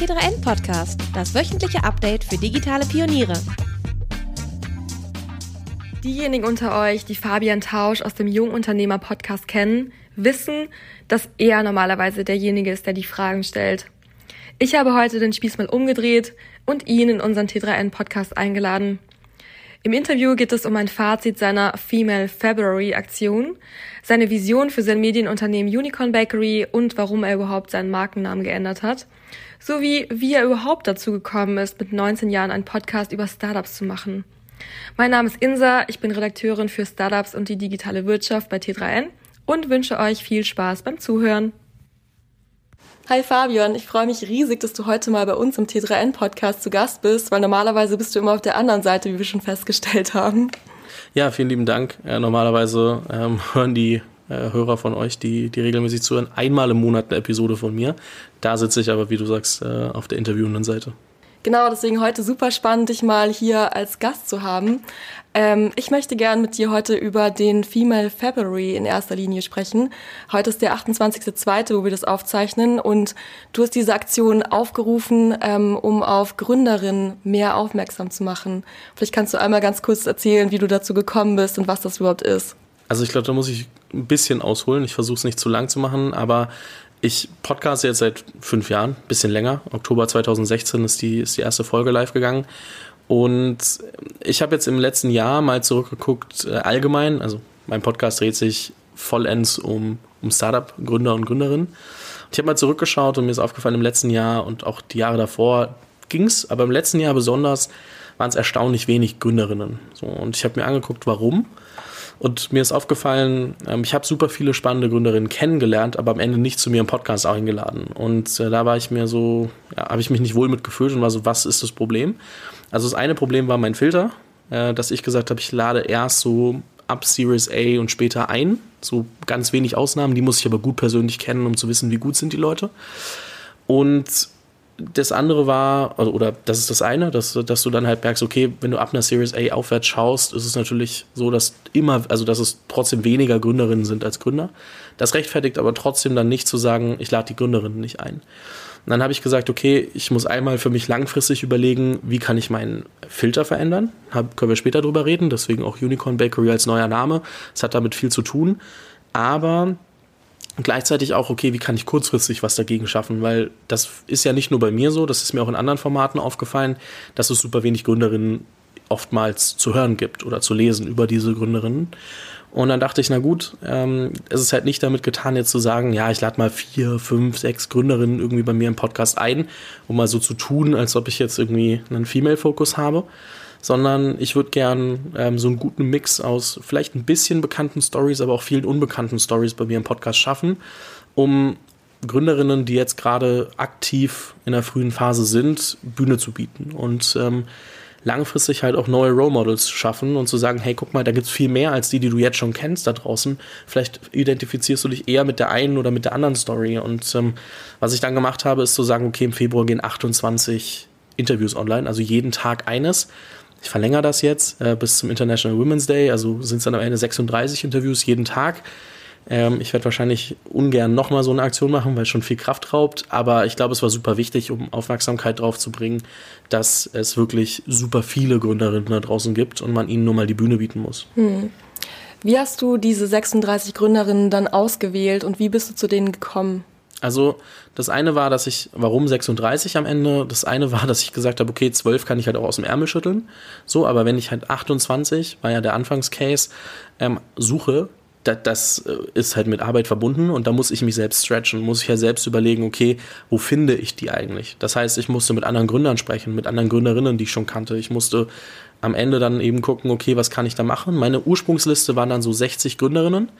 T3N Podcast, das wöchentliche Update für digitale Pioniere. Diejenigen unter euch, die Fabian Tausch aus dem Jungunternehmer Podcast kennen, wissen, dass er normalerweise derjenige ist, der die Fragen stellt. Ich habe heute den Spieß mal umgedreht und ihn in unseren T3N Podcast eingeladen. Im Interview geht es um ein Fazit seiner Female February Aktion, seine Vision für sein Medienunternehmen Unicorn Bakery und warum er überhaupt seinen Markennamen geändert hat, sowie wie er überhaupt dazu gekommen ist, mit 19 Jahren einen Podcast über Startups zu machen. Mein Name ist Insa, ich bin Redakteurin für Startups und die digitale Wirtschaft bei T3N und wünsche euch viel Spaß beim Zuhören. Hi Fabian, ich freue mich riesig, dass du heute mal bei uns im T3N-Podcast zu Gast bist, weil normalerweise bist du immer auf der anderen Seite, wie wir schon festgestellt haben. Ja, vielen lieben Dank. Ja, normalerweise ähm, hören die äh, Hörer von euch, die, die regelmäßig zuhören, einmal im Monat eine Episode von mir. Da sitze ich aber, wie du sagst, äh, auf der interviewenden Seite. Genau, deswegen heute super spannend, dich mal hier als Gast zu haben. Ähm, ich möchte gern mit dir heute über den Female February in erster Linie sprechen. Heute ist der 28.02., wo wir das aufzeichnen und du hast diese Aktion aufgerufen, ähm, um auf Gründerinnen mehr aufmerksam zu machen. Vielleicht kannst du einmal ganz kurz erzählen, wie du dazu gekommen bist und was das überhaupt ist. Also ich glaube, da muss ich ein bisschen ausholen. Ich versuche es nicht zu lang zu machen, aber ich podcaste jetzt seit fünf Jahren, bisschen länger. Oktober 2016 ist die, ist die erste Folge live gegangen. Und ich habe jetzt im letzten Jahr mal zurückgeguckt, äh, allgemein, also mein Podcast dreht sich vollends um, um Startup-Gründer und Gründerinnen. Ich habe mal zurückgeschaut und mir ist aufgefallen, im letzten Jahr und auch die Jahre davor ging es, aber im letzten Jahr besonders waren es erstaunlich wenig Gründerinnen. So, und ich habe mir angeguckt, warum. Und mir ist aufgefallen, ähm, ich habe super viele spannende Gründerinnen kennengelernt, aber am Ende nicht zu mir im Podcast eingeladen. Und äh, da war ich mir so, ja, habe ich mich nicht wohl mitgefühlt und war so, was ist das Problem? Also das eine Problem war mein Filter, äh, dass ich gesagt habe, ich lade erst so ab Series A und später ein. So ganz wenig Ausnahmen, die muss ich aber gut persönlich kennen, um zu wissen, wie gut sind die Leute. Und das andere war, also, oder das ist das eine, dass, dass du dann halt merkst, okay, wenn du ab einer Series A aufwärts schaust, ist es natürlich so, dass immer, also dass es trotzdem weniger Gründerinnen sind als Gründer. Das rechtfertigt aber trotzdem dann nicht zu sagen, ich lade die Gründerinnen nicht ein. Und dann habe ich gesagt, okay, ich muss einmal für mich langfristig überlegen, wie kann ich meinen Filter verändern. Hab, können wir später drüber reden, deswegen auch Unicorn Bakery als neuer Name. Es hat damit viel zu tun. Aber gleichzeitig auch, okay, wie kann ich kurzfristig was dagegen schaffen? Weil das ist ja nicht nur bei mir so, das ist mir auch in anderen Formaten aufgefallen, dass es super wenig Gründerinnen oftmals zu hören gibt oder zu lesen über diese Gründerinnen. Und dann dachte ich, na gut, ähm, es ist halt nicht damit getan, jetzt zu sagen, ja, ich lade mal vier, fünf, sechs Gründerinnen irgendwie bei mir im Podcast ein, um mal so zu tun, als ob ich jetzt irgendwie einen Female-Fokus habe, sondern ich würde gern ähm, so einen guten Mix aus vielleicht ein bisschen bekannten Stories, aber auch vielen unbekannten Stories bei mir im Podcast schaffen, um Gründerinnen, die jetzt gerade aktiv in der frühen Phase sind, Bühne zu bieten und ähm, langfristig halt auch neue Role Models zu schaffen und zu sagen, hey, guck mal, da gibt's viel mehr als die, die du jetzt schon kennst da draußen. Vielleicht identifizierst du dich eher mit der einen oder mit der anderen Story. Und ähm, was ich dann gemacht habe, ist zu sagen, okay, im Februar gehen 28 Interviews online, also jeden Tag eines. Ich verlängere das jetzt äh, bis zum International Women's Day, also sind es dann am Ende 36 Interviews jeden Tag. Ähm, ich werde wahrscheinlich ungern nochmal so eine Aktion machen, weil es schon viel Kraft raubt, aber ich glaube, es war super wichtig, um Aufmerksamkeit drauf zu bringen, dass es wirklich super viele Gründerinnen da draußen gibt und man ihnen nur mal die Bühne bieten muss. Hm. Wie hast du diese 36 Gründerinnen dann ausgewählt und wie bist du zu denen gekommen? Also das eine war, dass ich, warum 36 am Ende? Das eine war, dass ich gesagt habe, okay, 12 kann ich halt auch aus dem Ärmel schütteln. So, aber wenn ich halt 28, war ja der Anfangscase, ähm, suche, das, das äh, ist halt mit Arbeit verbunden und da muss ich mich selbst stretchen, muss ich ja selbst überlegen, okay, wo finde ich die eigentlich? Das heißt, ich musste mit anderen Gründern sprechen, mit anderen Gründerinnen, die ich schon kannte. Ich musste am Ende dann eben gucken, okay, was kann ich da machen? Meine Ursprungsliste waren dann so 60 Gründerinnen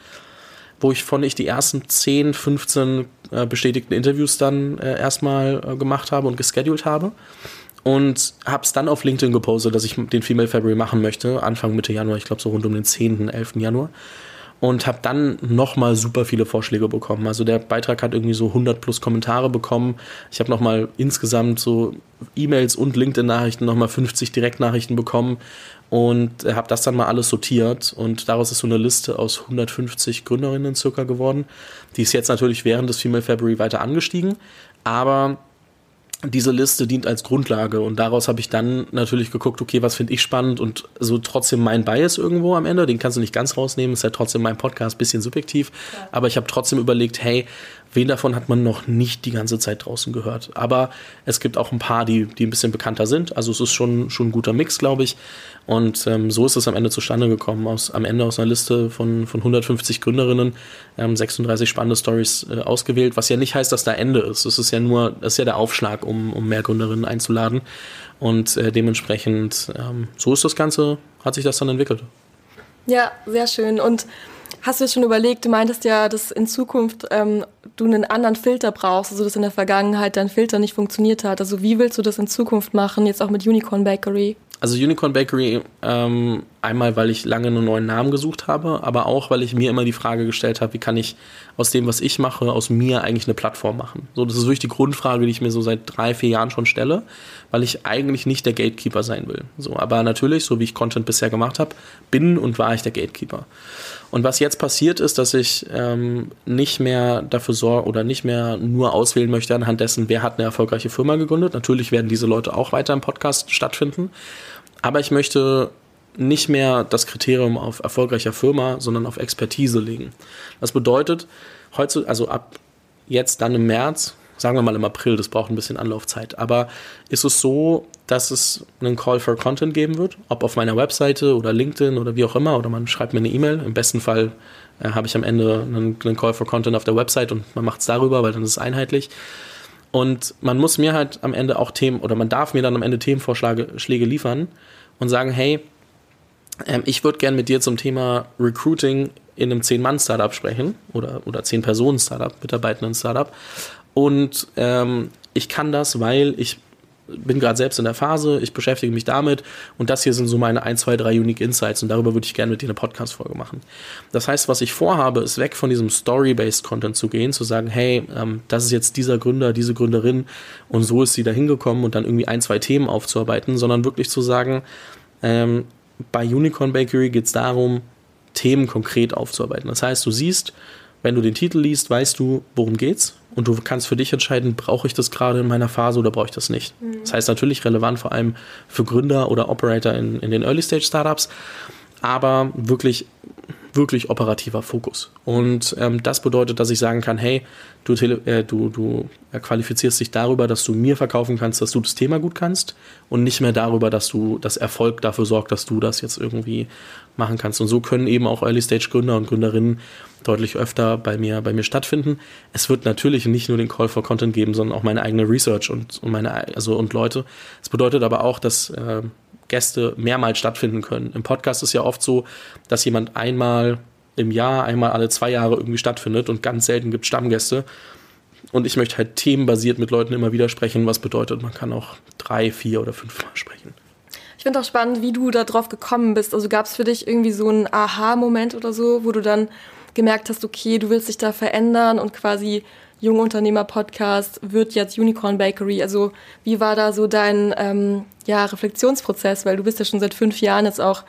wo ich von ich die ersten 10, 15 äh, bestätigten Interviews dann äh, erstmal äh, gemacht habe und gescheduled habe. Und habe es dann auf LinkedIn gepostet, dass ich den Female February machen möchte, Anfang Mitte Januar, ich glaube so rund um den 10., 11. Januar. Und habe dann nochmal super viele Vorschläge bekommen. Also der Beitrag hat irgendwie so 100 plus Kommentare bekommen. Ich habe nochmal insgesamt so E-Mails und LinkedIn-Nachrichten, nochmal 50 Direktnachrichten bekommen und habe das dann mal alles sortiert. Und daraus ist so eine Liste aus 150 Gründerinnen circa geworden. Die ist jetzt natürlich während des Female February weiter angestiegen, aber diese Liste dient als Grundlage. Und daraus habe ich dann natürlich geguckt, okay, was finde ich spannend? Und so trotzdem mein Bias irgendwo am Ende, den kannst du nicht ganz rausnehmen, ist ja trotzdem mein Podcast, bisschen subjektiv, ja. aber ich habe trotzdem überlegt, hey, wen davon hat man noch nicht die ganze Zeit draußen gehört? Aber es gibt auch ein paar, die, die ein bisschen bekannter sind, also es ist schon, schon ein guter Mix, glaube ich und ähm, so ist es am Ende zustande gekommen, aus, am Ende aus einer Liste von, von 150 Gründerinnen, ähm, 36 spannende Stories äh, ausgewählt, was ja nicht heißt, dass da Ende ist, es ist ja nur, das ist ja der Aufschlag, um, um mehr Gründerinnen einzuladen. Und äh, dementsprechend, ähm, so ist das Ganze, hat sich das dann entwickelt. Ja, sehr schön. Und hast du jetzt schon überlegt, du meintest ja, dass in Zukunft ähm, du einen anderen Filter brauchst, also dass in der Vergangenheit dein Filter nicht funktioniert hat. Also wie willst du das in Zukunft machen, jetzt auch mit Unicorn Bakery? Also Unicorn Bakery, ähm, einmal weil ich lange einen neuen Namen gesucht habe, aber auch weil ich mir immer die Frage gestellt habe, wie kann ich aus dem, was ich mache, aus mir eigentlich eine Plattform machen. So, das ist wirklich die Grundfrage, die ich mir so seit drei, vier Jahren schon stelle, weil ich eigentlich nicht der Gatekeeper sein will. So, aber natürlich, so wie ich Content bisher gemacht habe, bin und war ich der Gatekeeper. Und was jetzt passiert ist, dass ich ähm, nicht mehr dafür sorge oder nicht mehr nur auswählen möchte anhand dessen, wer hat eine erfolgreiche Firma gegründet. Natürlich werden diese Leute auch weiter im Podcast stattfinden. Aber ich möchte nicht mehr das Kriterium auf erfolgreicher Firma, sondern auf Expertise legen. Das bedeutet, heute, also ab jetzt dann im März, sagen wir mal im April, das braucht ein bisschen Anlaufzeit, aber ist es so, dass es einen Call for Content geben wird, ob auf meiner Webseite oder LinkedIn oder wie auch immer, oder man schreibt mir eine E-Mail. Im besten Fall äh, habe ich am Ende einen, einen, Call for Content auf der Website und man macht es darüber, weil dann ist es einheitlich. Und man muss mir halt am Ende auch Themen oder man darf mir dann am Ende Themenvorschläge liefern und sagen, hey, ähm, ich würde gerne mit dir zum Thema Recruiting in einem 10-Mann-Startup sprechen oder, oder 10-Personen-Startup, Mitarbeitenden-Startup. Und ähm, ich kann das, weil ich bin gerade selbst in der Phase, ich beschäftige mich damit und das hier sind so meine 1, 2, 3 Unique Insights und darüber würde ich gerne mit dir eine Podcast-Folge machen. Das heißt, was ich vorhabe, ist weg von diesem Story-Based Content zu gehen, zu sagen, hey, ähm, das ist jetzt dieser Gründer, diese Gründerin und so ist sie da hingekommen und dann irgendwie ein, zwei Themen aufzuarbeiten, sondern wirklich zu sagen, ähm, bei Unicorn Bakery geht es darum, Themen konkret aufzuarbeiten. Das heißt, du siehst, wenn du den Titel liest, weißt du, worum geht's und du kannst für dich entscheiden, brauche ich das gerade in meiner Phase oder brauche ich das nicht. Mhm. Das heißt natürlich relevant vor allem für Gründer oder Operator in, in den Early Stage Startups, aber wirklich wirklich operativer Fokus. Und ähm, das bedeutet, dass ich sagen kann, hey, du, äh, du, du qualifizierst dich darüber, dass du mir verkaufen kannst, dass du das Thema gut kannst und nicht mehr darüber, dass du das Erfolg dafür sorgt, dass du das jetzt irgendwie machen kannst. Und so können eben auch Early-Stage-Gründer und Gründerinnen deutlich öfter bei mir, bei mir stattfinden. Es wird natürlich nicht nur den Call for Content geben, sondern auch meine eigene Research und, und meine, also und Leute. Es bedeutet aber auch, dass äh, Gäste mehrmals stattfinden können. Im Podcast ist ja oft so, dass jemand einmal im Jahr, einmal alle zwei Jahre irgendwie stattfindet und ganz selten gibt Stammgäste. Und ich möchte halt themenbasiert mit Leuten immer wieder sprechen, was bedeutet, man kann auch drei, vier oder fünf Mal sprechen. Ich finde auch spannend, wie du da drauf gekommen bist. Also gab es für dich irgendwie so einen Aha-Moment oder so, wo du dann gemerkt hast, okay, du willst dich da verändern und quasi Junge Unternehmer Podcast wird jetzt Unicorn Bakery. Also wie war da so dein ähm, ja, Reflexionsprozess? Weil du bist ja schon seit fünf Jahren jetzt auch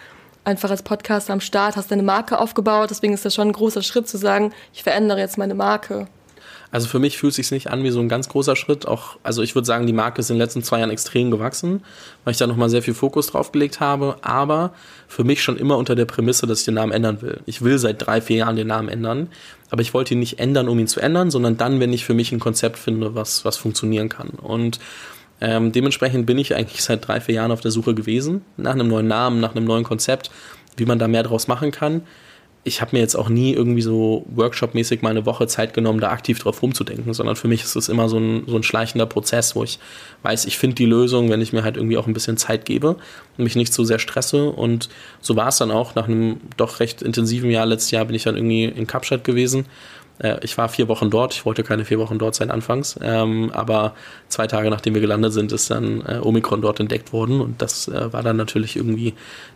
einfach als Podcaster am Start, hast deine Marke aufgebaut. Deswegen ist das schon ein großer Schritt zu sagen, ich verändere jetzt meine Marke. Also für mich fühlt es sich nicht an wie so ein ganz großer Schritt. Auch, also ich würde sagen, die Marke ist in den letzten zwei Jahren extrem gewachsen, weil ich da nochmal sehr viel Fokus drauf gelegt habe. Aber für mich schon immer unter der Prämisse, dass ich den Namen ändern will. Ich will seit drei, vier Jahren den Namen ändern. Aber ich wollte ihn nicht ändern, um ihn zu ändern, sondern dann, wenn ich für mich ein Konzept finde, was, was funktionieren kann. Und ähm, dementsprechend bin ich eigentlich seit drei, vier Jahren auf der Suche gewesen, nach einem neuen Namen, nach einem neuen Konzept, wie man da mehr draus machen kann ich habe mir jetzt auch nie irgendwie so Workshop-mäßig mal eine Woche Zeit genommen, da aktiv drauf rumzudenken, sondern für mich ist es immer so ein, so ein schleichender Prozess, wo ich weiß, ich finde die Lösung, wenn ich mir halt irgendwie auch ein bisschen Zeit gebe und mich nicht zu sehr stresse. Und so war es dann auch. Nach einem doch recht intensiven Jahr, letztes Jahr bin ich dann irgendwie in Kapstadt gewesen äh, ich war vier Wochen dort. Ich wollte keine vier Wochen dort sein anfangs. Ähm, aber zwei Tage nachdem wir gelandet sind, ist dann äh, Omikron dort entdeckt worden. Und das äh, war dann natürlich irgendwie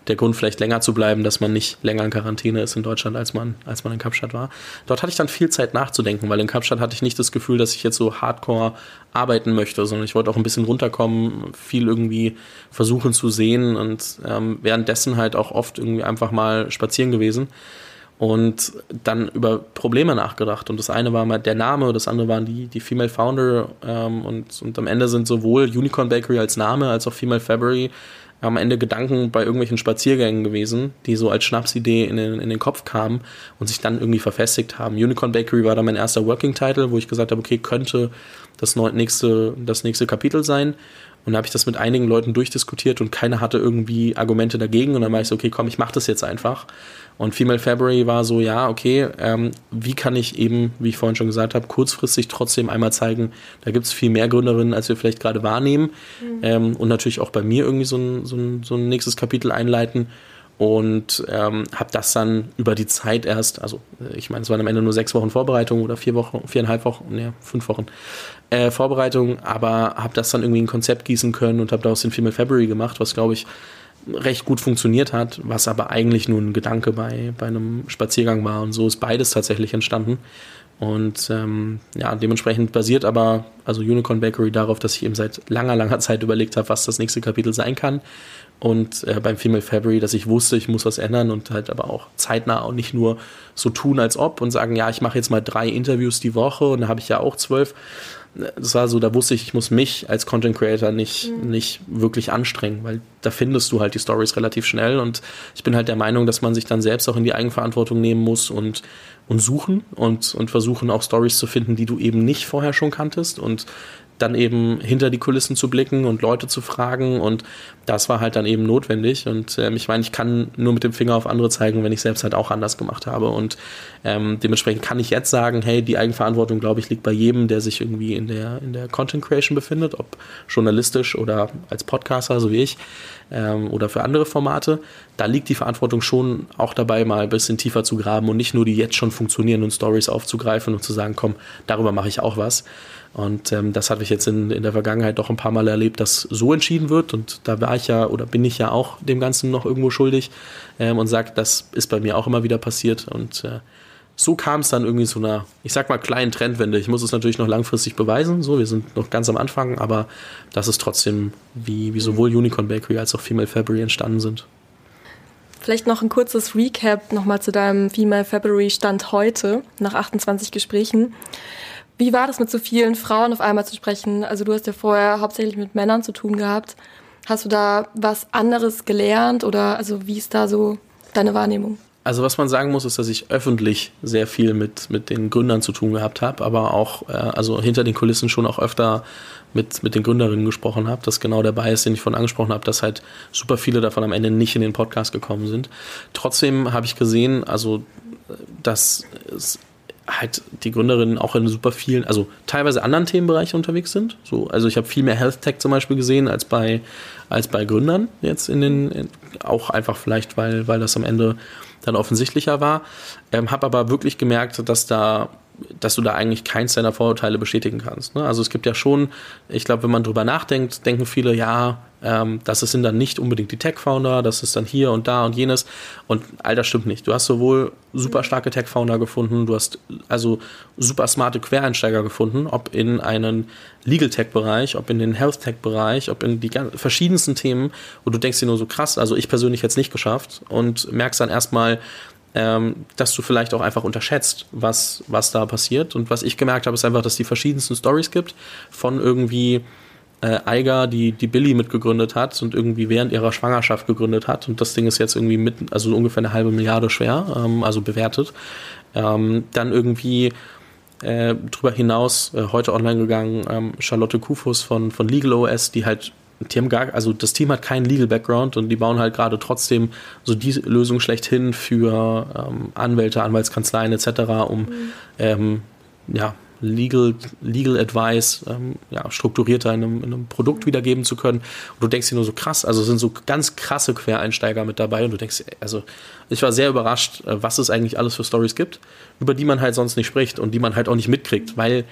der Grund, vielleicht länger zu bleiben, dass man nicht länger in Quarantäne ist in Deutschland, als man, als man in Kapstadt war. Dort hatte ich dann viel Zeit nachzudenken, weil in Kapstadt hatte ich nicht das Gefühl, dass ich jetzt so hardcore arbeiten möchte, sondern ich wollte auch ein bisschen runterkommen, viel irgendwie versuchen zu sehen und ähm, währenddessen halt auch oft irgendwie einfach mal spazieren gewesen. Und dann über Probleme nachgedacht. Und das eine war mal der Name, das andere waren die, die Female Founder ähm, und, und am Ende sind sowohl Unicorn Bakery als Name als auch Female February am Ende Gedanken bei irgendwelchen Spaziergängen gewesen, die so als Schnapsidee in den, in den Kopf kamen und sich dann irgendwie verfestigt haben. Unicorn Bakery war dann mein erster Working Title, wo ich gesagt habe, okay, könnte das nächste, das nächste Kapitel sein. Und da habe ich das mit einigen Leuten durchdiskutiert und keiner hatte irgendwie Argumente dagegen. Und dann war ich so, okay, komm, ich mache das jetzt einfach. Und Female February war so, ja, okay, ähm, wie kann ich eben, wie ich vorhin schon gesagt habe, kurzfristig trotzdem einmal zeigen, da gibt es viel mehr Gründerinnen, als wir vielleicht gerade wahrnehmen. Mhm. Ähm, und natürlich auch bei mir irgendwie so ein, so, ein, so ein nächstes Kapitel einleiten und ähm, habe das dann über die Zeit erst, also äh, ich meine, es waren am Ende nur sechs Wochen Vorbereitung oder vier Wochen, viereinhalb Wochen, ne, fünf Wochen äh, Vorbereitung, aber habe das dann irgendwie ein Konzept gießen können und habe daraus den Female February gemacht, was glaube ich recht gut funktioniert hat, was aber eigentlich nur ein Gedanke bei, bei einem Spaziergang war und so ist beides tatsächlich entstanden. Und ähm, ja, dementsprechend basiert aber also Unicorn Bakery darauf, dass ich eben seit langer, langer Zeit überlegt habe, was das nächste Kapitel sein kann und äh, beim Female February, dass ich wusste, ich muss was ändern und halt aber auch zeitnah und nicht nur so tun als ob und sagen, ja, ich mache jetzt mal drei Interviews die Woche und da habe ich ja auch zwölf. Das war so, da wusste ich, ich muss mich als Content Creator nicht, mhm. nicht wirklich anstrengen, weil da findest du halt die Stories relativ schnell und ich bin halt der Meinung, dass man sich dann selbst auch in die Eigenverantwortung nehmen muss und, und suchen und, und versuchen auch Stories zu finden, die du eben nicht vorher schon kanntest und dann eben hinter die Kulissen zu blicken und Leute zu fragen und das war halt dann eben notwendig und ähm, ich meine, ich kann nur mit dem Finger auf andere zeigen, wenn ich selbst halt auch anders gemacht habe und ähm, dementsprechend kann ich jetzt sagen, hey, die Eigenverantwortung, glaube ich, liegt bei jedem, der sich irgendwie in der, in der Content Creation befindet, ob journalistisch oder als Podcaster, so wie ich, ähm, oder für andere Formate. Da liegt die Verantwortung schon auch dabei, mal ein bisschen tiefer zu graben und nicht nur die jetzt schon funktionierenden Stories aufzugreifen und zu sagen, komm, darüber mache ich auch was. Und ähm, das hatte ich jetzt in, in der Vergangenheit doch ein paar Mal erlebt, dass so entschieden wird. Und da war ich ja oder bin ich ja auch dem Ganzen noch irgendwo schuldig ähm, und sage, das ist bei mir auch immer wieder passiert. Und äh, so kam es dann irgendwie zu einer, ich sag mal, kleinen Trendwende. Ich muss es natürlich noch langfristig beweisen. So, wir sind noch ganz am Anfang, aber das ist trotzdem, wie, wie sowohl Unicorn Bakery als auch Female February entstanden sind. Vielleicht noch ein kurzes Recap nochmal zu deinem Female February Stand heute, nach 28 Gesprächen. Wie war das mit so vielen Frauen auf einmal zu sprechen? Also du hast ja vorher hauptsächlich mit Männern zu tun gehabt. Hast du da was anderes gelernt oder also wie ist da so deine Wahrnehmung? Also was man sagen muss, ist, dass ich öffentlich sehr viel mit, mit den Gründern zu tun gehabt habe, aber auch äh, also hinter den Kulissen schon auch öfter mit, mit den Gründerinnen gesprochen habe. Das ist genau der Bias, den ich vorhin angesprochen habe, dass halt super viele davon am Ende nicht in den Podcast gekommen sind. Trotzdem habe ich gesehen, also dass es halt die Gründerinnen auch in super vielen, also teilweise anderen Themenbereichen unterwegs sind. So, also ich habe viel mehr Health Tech zum Beispiel gesehen als bei, als bei Gründern jetzt in den, in, auch einfach vielleicht, weil, weil das am Ende dann offensichtlicher war. Ähm, habe aber wirklich gemerkt, dass da dass du da eigentlich keins deiner Vorurteile bestätigen kannst. Ne? Also es gibt ja schon, ich glaube, wenn man drüber nachdenkt, denken viele, ja, ähm, das sind dann nicht unbedingt die Tech-Founder, das ist dann hier und da und jenes. Und all das stimmt nicht. Du hast sowohl super starke Tech-Founder gefunden, du hast also super smarte Quereinsteiger gefunden, ob in einen Legal-Tech-Bereich, ob in den Health-Tech-Bereich, ob in die verschiedensten Themen. Und du denkst dir nur so krass, also ich persönlich hätte es nicht geschafft und merkst dann erstmal, ähm, dass du vielleicht auch einfach unterschätzt, was, was da passiert. Und was ich gemerkt habe, ist einfach, dass es die verschiedensten Stories gibt von irgendwie äh, Eiger, die, die Billy mitgegründet hat und irgendwie während ihrer Schwangerschaft gegründet hat. Und das Ding ist jetzt irgendwie mit, also ungefähr eine halbe Milliarde schwer, ähm, also bewertet. Ähm, dann irgendwie äh, drüber hinaus äh, heute online gegangen, ähm, Charlotte Kufus von, von Legal OS, die halt die haben gar, also das Team hat keinen Legal Background und die bauen halt gerade trotzdem so die Lösung schlechthin für ähm, Anwälte, Anwaltskanzleien etc., um mhm. ähm, ja, Legal, Legal Advice ähm, ja, strukturierter in einem, in einem Produkt mhm. wiedergeben zu können. Und du denkst dir nur so krass, also sind so ganz krasse Quereinsteiger mit dabei und du denkst, also ich war sehr überrascht, äh, was es eigentlich alles für Stories gibt, über die man halt sonst nicht spricht und die man halt auch nicht mitkriegt, weil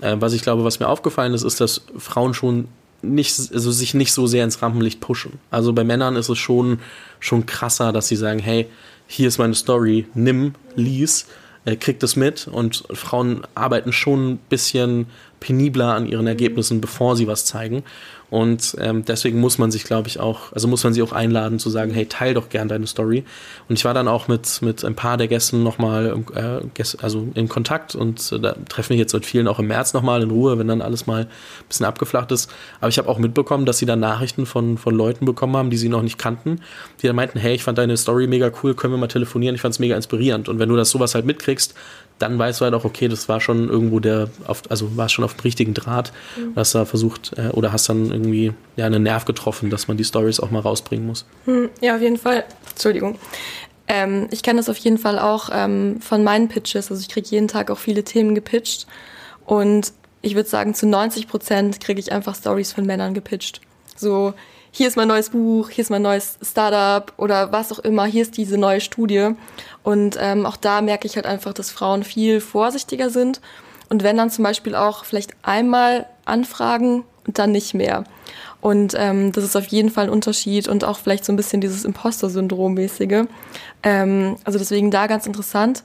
äh, was ich glaube, was mir aufgefallen ist, ist, dass Frauen schon nicht, also sich nicht so sehr ins Rampenlicht pushen. Also bei Männern ist es schon, schon krasser, dass sie sagen, hey, hier ist meine Story, nimm, lies, äh, krieg das mit und Frauen arbeiten schon ein bisschen penibler an ihren Ergebnissen, bevor sie was zeigen. Und ähm, deswegen muss man sich, glaube ich, auch, also muss man sie auch einladen zu sagen, hey, teil doch gern deine Story. Und ich war dann auch mit, mit ein paar der Gästen nochmal äh, also in Kontakt und äh, da treffen wir jetzt mit vielen auch im März nochmal in Ruhe, wenn dann alles mal ein bisschen abgeflacht ist. Aber ich habe auch mitbekommen, dass sie dann Nachrichten von, von Leuten bekommen haben, die sie noch nicht kannten, die dann meinten, hey, ich fand deine Story mega cool, können wir mal telefonieren, ich fand es mega inspirierend. Und wenn du das sowas halt mitkriegst, dann weißt du halt auch, okay, das war schon irgendwo der, auf, also war schon auf dem richtigen Draht. Mhm. Hast da versucht äh, oder hast dann irgendwie ja, einen Nerv getroffen, dass man die Stories auch mal rausbringen muss. Hm, ja, auf jeden Fall. Entschuldigung. Ähm, ich kenne das auf jeden Fall auch ähm, von meinen Pitches. Also ich kriege jeden Tag auch viele Themen gepitcht. Und ich würde sagen, zu 90 Prozent kriege ich einfach Stories von Männern gepitcht. So, hier ist mein neues Buch, hier ist mein neues Startup oder was auch immer, hier ist diese neue Studie. Und ähm, auch da merke ich halt einfach, dass Frauen viel vorsichtiger sind. Und wenn dann zum Beispiel auch vielleicht einmal anfragen und dann nicht mehr. Und ähm, das ist auf jeden Fall ein Unterschied und auch vielleicht so ein bisschen dieses Imposter-Syndrom-mäßige. Ähm, also deswegen da ganz interessant.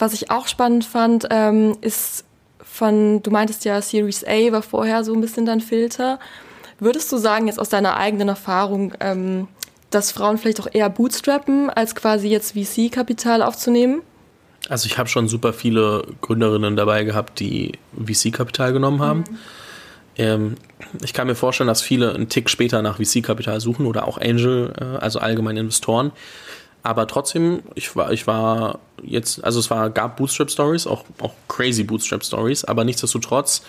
Was ich auch spannend fand, ähm, ist von, du meintest ja, Series A war vorher so ein bisschen dein Filter. Würdest du sagen, jetzt aus deiner eigenen Erfahrung, ähm, dass Frauen vielleicht auch eher bootstrappen, als quasi jetzt VC-Kapital aufzunehmen? Also ich habe schon super viele Gründerinnen dabei gehabt, die VC-Kapital genommen haben. Mhm. Ähm, ich kann mir vorstellen, dass viele einen Tick später nach VC-Kapital suchen oder auch Angel, äh, also allgemeine Investoren. Aber trotzdem, ich war, ich war jetzt, also es war, gab Bootstrap-Stories, auch, auch crazy Bootstrap-Stories, aber nichtsdestotrotz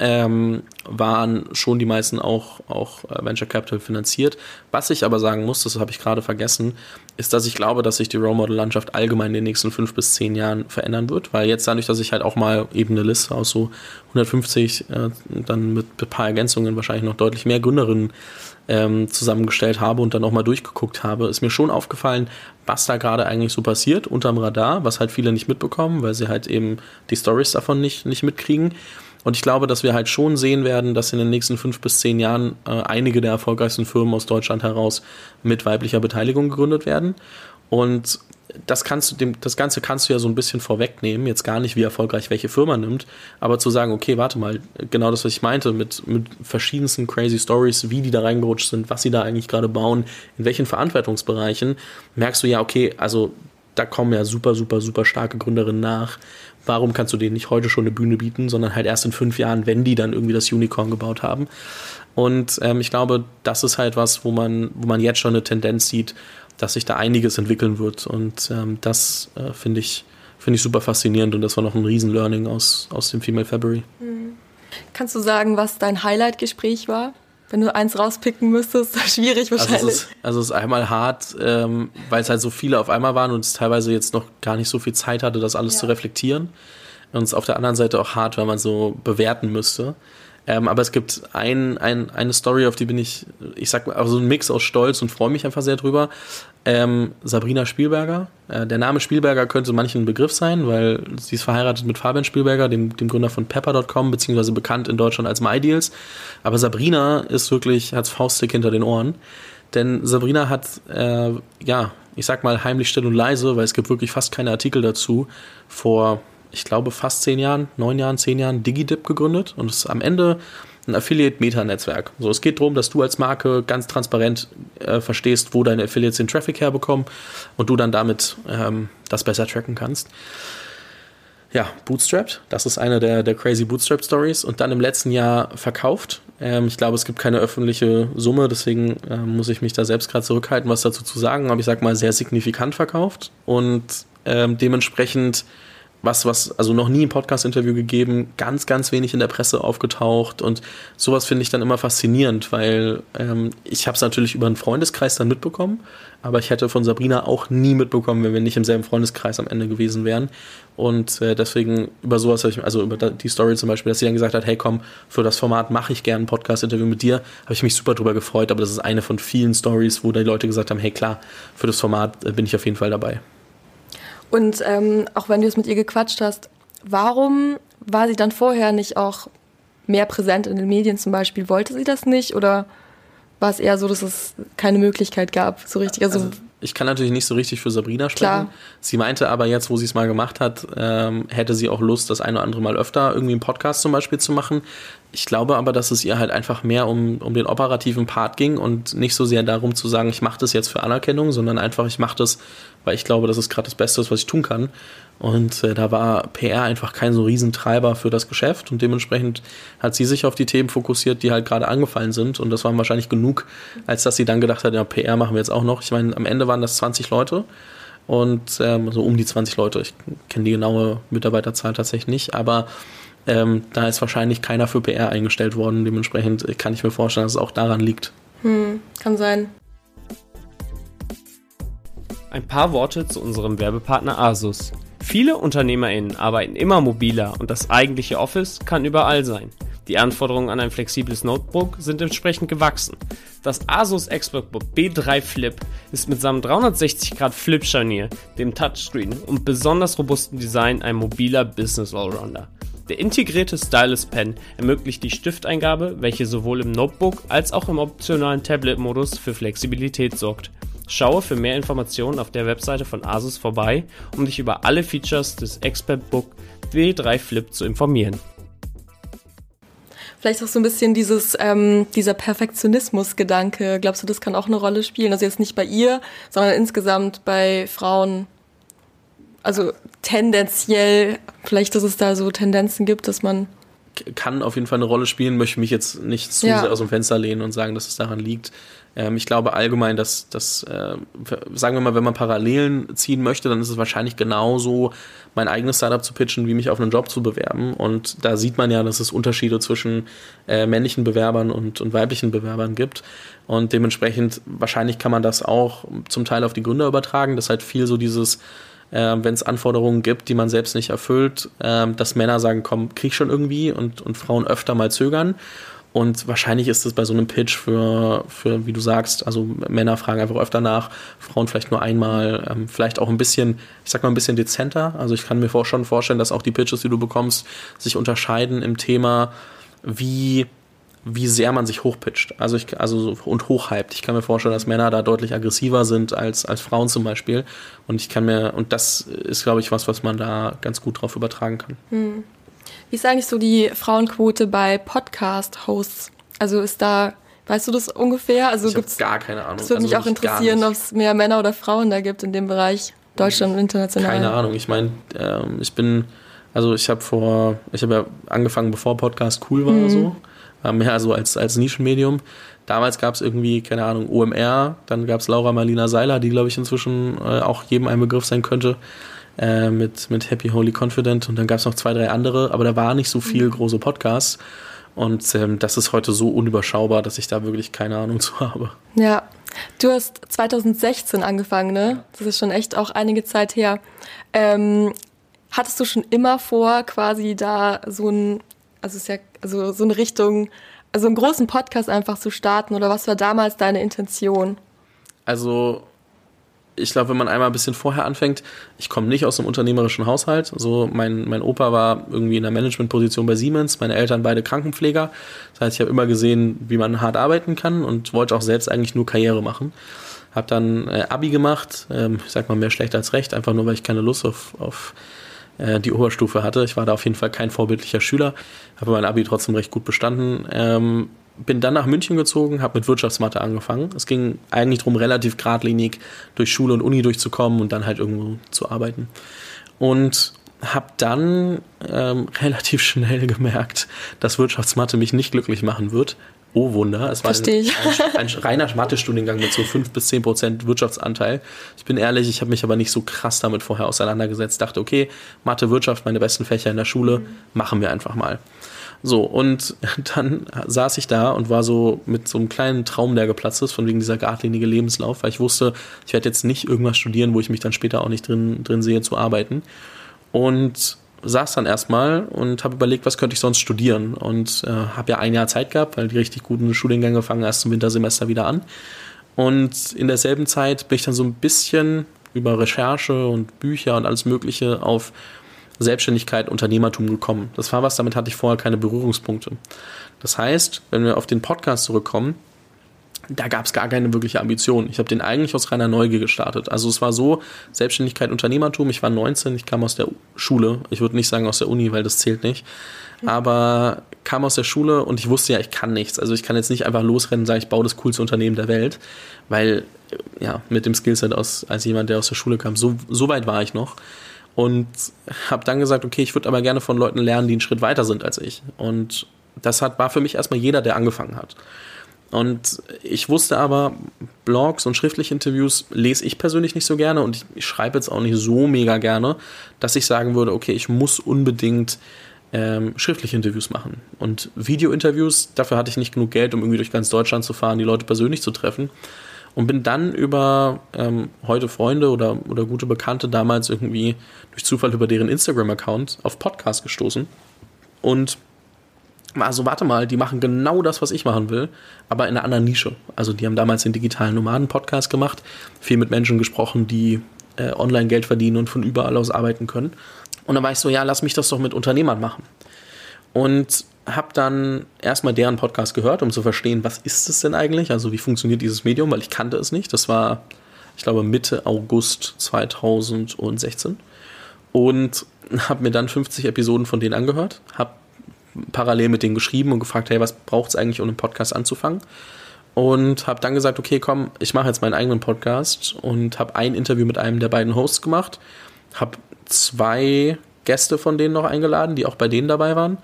ähm, waren schon die meisten auch, auch äh, Venture Capital finanziert. Was ich aber sagen muss, das habe ich gerade vergessen, ist, dass ich glaube, dass sich die Role Model Landschaft allgemein in den nächsten fünf bis zehn Jahren verändern wird, weil jetzt dadurch, dass ich halt auch mal eben eine Liste aus so 150, äh, dann mit ein paar Ergänzungen wahrscheinlich noch deutlich mehr Gründerinnen ähm, zusammengestellt habe und dann auch mal durchgeguckt habe, ist mir schon aufgefallen, was da gerade eigentlich so passiert unterm Radar, was halt viele nicht mitbekommen, weil sie halt eben die Stories davon nicht, nicht mitkriegen. Und ich glaube, dass wir halt schon sehen werden, dass in den nächsten fünf bis zehn Jahren äh, einige der erfolgreichsten Firmen aus Deutschland heraus mit weiblicher Beteiligung gegründet werden. Und das kannst du dem, das Ganze kannst du ja so ein bisschen vorwegnehmen, jetzt gar nicht, wie erfolgreich welche Firma nimmt, aber zu sagen, okay, warte mal, genau das, was ich meinte, mit, mit verschiedensten crazy Stories, wie die da reingerutscht sind, was sie da eigentlich gerade bauen, in welchen Verantwortungsbereichen, merkst du ja, okay, also da kommen ja super, super, super starke Gründerinnen nach warum kannst du denen nicht heute schon eine Bühne bieten, sondern halt erst in fünf Jahren, wenn die dann irgendwie das Unicorn gebaut haben. Und ähm, ich glaube, das ist halt was, wo man, wo man jetzt schon eine Tendenz sieht, dass sich da einiges entwickeln wird. Und ähm, das äh, finde ich, finde ich super faszinierend und das war noch ein Riesen-Learning aus, aus dem Female February. Mhm. Kannst du sagen, was dein Highlight-Gespräch war? Wenn du eins rauspicken müsstest, schwierig wahrscheinlich. Also es ist, also es ist einmal hart, ähm, weil es halt so viele auf einmal waren und es teilweise jetzt noch gar nicht so viel Zeit hatte, das alles ja. zu reflektieren. Und es ist auf der anderen Seite auch hart, weil man so bewerten müsste. Ähm, aber es gibt ein, ein, eine Story, auf die bin ich, ich sag mal, also ein Mix aus Stolz und freue mich einfach sehr drüber. Ähm, Sabrina Spielberger. Äh, der Name Spielberger könnte manchen ein Begriff sein, weil sie ist verheiratet mit Fabian Spielberger, dem, dem Gründer von Pepper.com, beziehungsweise bekannt in Deutschland als MyDeals. Aber Sabrina ist wirklich, hat Fauststick hinter den Ohren. Denn Sabrina hat, äh, ja, ich sag mal heimlich still und leise, weil es gibt wirklich fast keine Artikel dazu, vor ich glaube, fast zehn Jahren, neun Jahren, zehn Jahren DigiDip gegründet und es ist am Ende ein Affiliate-Meta-Netzwerk. So, es geht darum, dass du als Marke ganz transparent äh, verstehst, wo deine Affiliates den Traffic herbekommen und du dann damit ähm, das besser tracken kannst. Ja, Bootstrapped, das ist eine der, der crazy Bootstrap-Stories und dann im letzten Jahr verkauft. Ähm, ich glaube, es gibt keine öffentliche Summe, deswegen äh, muss ich mich da selbst gerade zurückhalten, was dazu zu sagen, aber ich sag mal sehr signifikant verkauft und ähm, dementsprechend was, was, also noch nie ein Podcast-Interview gegeben, ganz, ganz wenig in der Presse aufgetaucht und sowas finde ich dann immer faszinierend, weil ähm, ich habe es natürlich über einen Freundeskreis dann mitbekommen, aber ich hätte von Sabrina auch nie mitbekommen, wenn wir nicht im selben Freundeskreis am Ende gewesen wären und äh, deswegen über sowas habe ich, also über die Story zum Beispiel, dass sie dann gesagt hat, hey komm, für das Format mache ich gerne ein Podcast-Interview mit dir, habe ich mich super drüber gefreut, aber das ist eine von vielen Stories, wo die Leute gesagt haben, hey klar, für das Format äh, bin ich auf jeden Fall dabei. Und ähm, auch wenn du es mit ihr gequatscht hast, warum war sie dann vorher nicht auch mehr präsent in den Medien zum Beispiel? Wollte sie das nicht oder war es eher so, dass es keine Möglichkeit gab, so richtig? Also, also ich kann natürlich nicht so richtig für Sabrina sprechen. Klar. Sie meinte aber jetzt, wo sie es mal gemacht hat, ähm, hätte sie auch Lust, das eine oder andere Mal öfter irgendwie einen Podcast zum Beispiel zu machen. Ich glaube aber, dass es ihr halt einfach mehr um, um den operativen Part ging und nicht so sehr darum zu sagen, ich mache das jetzt für Anerkennung, sondern einfach, ich mache das, weil ich glaube, dass es gerade das Beste ist, was ich tun kann. Und äh, da war PR einfach kein so Riesentreiber für das Geschäft und dementsprechend hat sie sich auf die Themen fokussiert, die halt gerade angefallen sind und das waren wahrscheinlich genug, als dass sie dann gedacht hat, ja, PR machen wir jetzt auch noch. Ich meine, am Ende waren das 20 Leute und ähm, so um die 20 Leute. Ich kenne die genaue Mitarbeiterzahl tatsächlich nicht, aber ähm, da ist wahrscheinlich keiner für PR eingestellt worden. Dementsprechend kann ich mir vorstellen, dass es auch daran liegt. Hm, kann sein. Ein paar Worte zu unserem Werbepartner Asus. Viele UnternehmerInnen arbeiten immer mobiler und das eigentliche Office kann überall sein. Die Anforderungen an ein flexibles Notebook sind entsprechend gewachsen. Das Asus ExpertBook B3 Flip ist mit seinem 360 Grad Flip-Scharnier, dem Touchscreen und besonders robusten Design ein mobiler Business Allrounder. Der integrierte Stylus Pen ermöglicht die Stifteingabe, welche sowohl im Notebook als auch im optionalen Tablet-Modus für Flexibilität sorgt. Schaue für mehr Informationen auf der Webseite von Asus vorbei, um dich über alle Features des ExpertBook W3 Flip zu informieren. Vielleicht auch so ein bisschen dieses, ähm, dieser Perfektionismus-Gedanke. Glaubst du, das kann auch eine Rolle spielen? Also jetzt nicht bei ihr, sondern insgesamt bei Frauen. Also tendenziell, vielleicht, dass es da so Tendenzen gibt, dass man kann auf jeden Fall eine Rolle spielen, möchte mich jetzt nicht zu Ja. sehr aus dem Fenster lehnen und sagen, dass es daran liegt. Ähm, ich glaube allgemein, dass, dass äh, sagen wir mal, wenn man Parallelen ziehen möchte, dann ist es wahrscheinlich genauso, mein eigenes Startup zu pitchen, wie mich auf einen Job zu bewerben. Und da sieht man ja, dass es Unterschiede zwischen äh, männlichen Bewerbern und, und weiblichen Bewerbern gibt. Und dementsprechend, wahrscheinlich kann man das auch zum Teil auf die Gründer übertragen, dass halt viel so dieses äh, wenn es Anforderungen gibt, die man selbst nicht erfüllt, ähm, dass Männer sagen, komm, krieg schon irgendwie und, und Frauen öfter mal zögern. Und wahrscheinlich ist es bei so einem Pitch für, für, wie du sagst, also Männer fragen einfach öfter nach, Frauen vielleicht nur einmal, ähm, vielleicht auch ein bisschen, ich sag mal ein bisschen dezenter. Also ich kann mir vor, schon vorstellen, dass auch die Pitches, die du bekommst, sich unterscheiden im Thema, wie wie sehr man sich hochpitcht. Also ich, also so- und hochhypt. Ich kann mir vorstellen, dass Männer da deutlich aggressiver sind als, als Frauen zum Beispiel. Und ich kann mir, und das ist, glaube ich, was, was man da ganz gut drauf übertragen kann. Wie ist eigentlich so die Frauenquote bei Podcast-Hosts? Also ist da, weißt du das ungefähr? Also Ich gibt's, gar keine Ahnung. es würde mich Also auch interessieren, ob es mehr Männer oder Frauen da gibt in dem Bereich, Deutschland und international. Keine Ahnung. Ich meine, ähm, ich bin, also ich habe vor, ich habe ja angefangen, bevor Podcast cool war oder so. Mehr so als, als Nischenmedium. Damals gab es irgendwie, keine Ahnung, OMR, dann gab es Laura Marlina Seiler, die, glaube ich, inzwischen äh, auch jedem ein Begriff sein könnte, äh, mit, mit Happy Holy Confident. Und dann gab es noch zwei, drei andere, aber da war nicht so viel große Podcasts. Und ähm, das ist heute so unüberschaubar, dass ich da wirklich keine Ahnung zu habe. Ja, du hast 2016 angefangen, ne? Das ist schon echt auch einige Zeit her. Ähm, hattest du schon immer vor, quasi da so ein, also ist ja, also so eine Richtung, also einen großen Podcast einfach zu starten oder was war damals deine Intention? Also, ich glaube, wenn man einmal ein bisschen vorher anfängt, ich komme nicht aus einem unternehmerischen Haushalt. So, mein, mein Opa war irgendwie in der Managementposition bei Siemens, meine Eltern beide Krankenpfleger. Das heißt, ich habe immer gesehen, wie man hart arbeiten kann und wollte auch selbst eigentlich nur Karriere machen. Habe dann äh, Abi gemacht, ähm, ich sag mal mehr schlecht als recht, einfach nur, weil ich keine Lust auf, auf äh, die Oberstufe hatte. Ich war da auf jeden Fall kein vorbildlicher Schüler, habe mein Abi trotzdem recht gut bestanden. Ähm, bin dann nach München gezogen, habe mit Wirtschaftsmathe angefangen. Es ging eigentlich darum, relativ geradlinig durch Schule und Uni durchzukommen und dann halt irgendwo zu arbeiten. Und habe dann ähm, relativ schnell gemerkt, dass Wirtschaftsmathe mich nicht glücklich machen wird. Oh Wunder, es war ein, ein, ein reiner Mathe-Studiengang mit so 5 bis 10 Prozent Wirtschaftsanteil. Ich bin ehrlich, ich habe mich aber nicht so krass damit vorher auseinandergesetzt. Dachte, okay, Mathe, Wirtschaft, meine besten Fächer in der Schule, machen wir einfach mal. So, und dann saß ich da und war so mit so einem kleinen Traum, der geplatzt ist, von wegen dieser geradlinige Lebenslauf, weil ich wusste, ich werde jetzt nicht irgendwas studieren, wo ich mich dann später auch nicht drin, drin sehe zu arbeiten. Und saß dann erstmal und habe überlegt, was könnte ich sonst studieren. Und äh, habe ja ein Jahr Zeit gehabt, weil die richtig guten Studiengänge fangen erst zum Wintersemester wieder an. Und in derselben Zeit bin ich dann so ein bisschen über Recherche und Bücher und alles Mögliche auf Selbstständigkeit, Unternehmertum gekommen. Das war was, damit hatte ich vorher keine Berührungspunkte. Das heißt, wenn wir auf den Podcast zurückkommen, da gab es gar keine wirkliche Ambition. Ich habe den eigentlich aus reiner Neugier gestartet. Also es war so, Selbstständigkeit, Unternehmertum, ich war 19, ich kam aus der Schule. Ich würde nicht sagen aus der Uni, weil das zählt nicht. Aber kam aus der Schule und ich wusste ja, ich kann nichts. Also ich kann jetzt nicht einfach losrennen und sagen, ich baue das coolste Unternehmen der Welt, weil ja, mit dem Skillset aus, als jemand, der aus der Schule kam, so, so weit war ich noch. Und habe dann gesagt, okay, ich würde aber gerne von Leuten lernen, die einen Schritt weiter sind als ich. Und das hat, war für mich erstmal jeder, der angefangen hat. Und ich wusste aber, Blogs und schriftliche Interviews lese ich persönlich nicht so gerne und ich, schreibe jetzt auch nicht so mega gerne, dass ich sagen würde, okay, ich muss unbedingt ähm, schriftliche Interviews machen. Und Video-Interviews, dafür hatte ich nicht genug Geld, um irgendwie durch ganz Deutschland zu fahren, die Leute persönlich zu treffen. Und bin dann über ähm, heute Freunde oder, oder gute Bekannte damals irgendwie durch Zufall über deren Instagram-Account auf Podcast gestoßen. Und also warte mal, die machen genau das, was ich machen will, aber in einer anderen Nische. Also die haben damals den digitalen Nomaden-Podcast gemacht, viel mit Menschen gesprochen, die äh, online Geld verdienen und von überall aus arbeiten können. Und dann war ich so, ja, lass mich das doch mit Unternehmern machen. Und habe dann erstmal deren Podcast gehört, um zu verstehen, was ist es denn eigentlich? Also wie funktioniert dieses Medium, weil ich kannte es nicht. Das war, ich glaube, Mitte August 2016. Und habe mir dann 50 Episoden von denen angehört, habe parallel mit denen geschrieben und gefragt, hey, was braucht es eigentlich, um einen Podcast anzufangen? Und habe dann gesagt, okay, komm, ich mache jetzt meinen eigenen Podcast und habe ein Interview mit einem der beiden Hosts gemacht, habe zwei Gäste von denen noch eingeladen, die auch bei denen dabei waren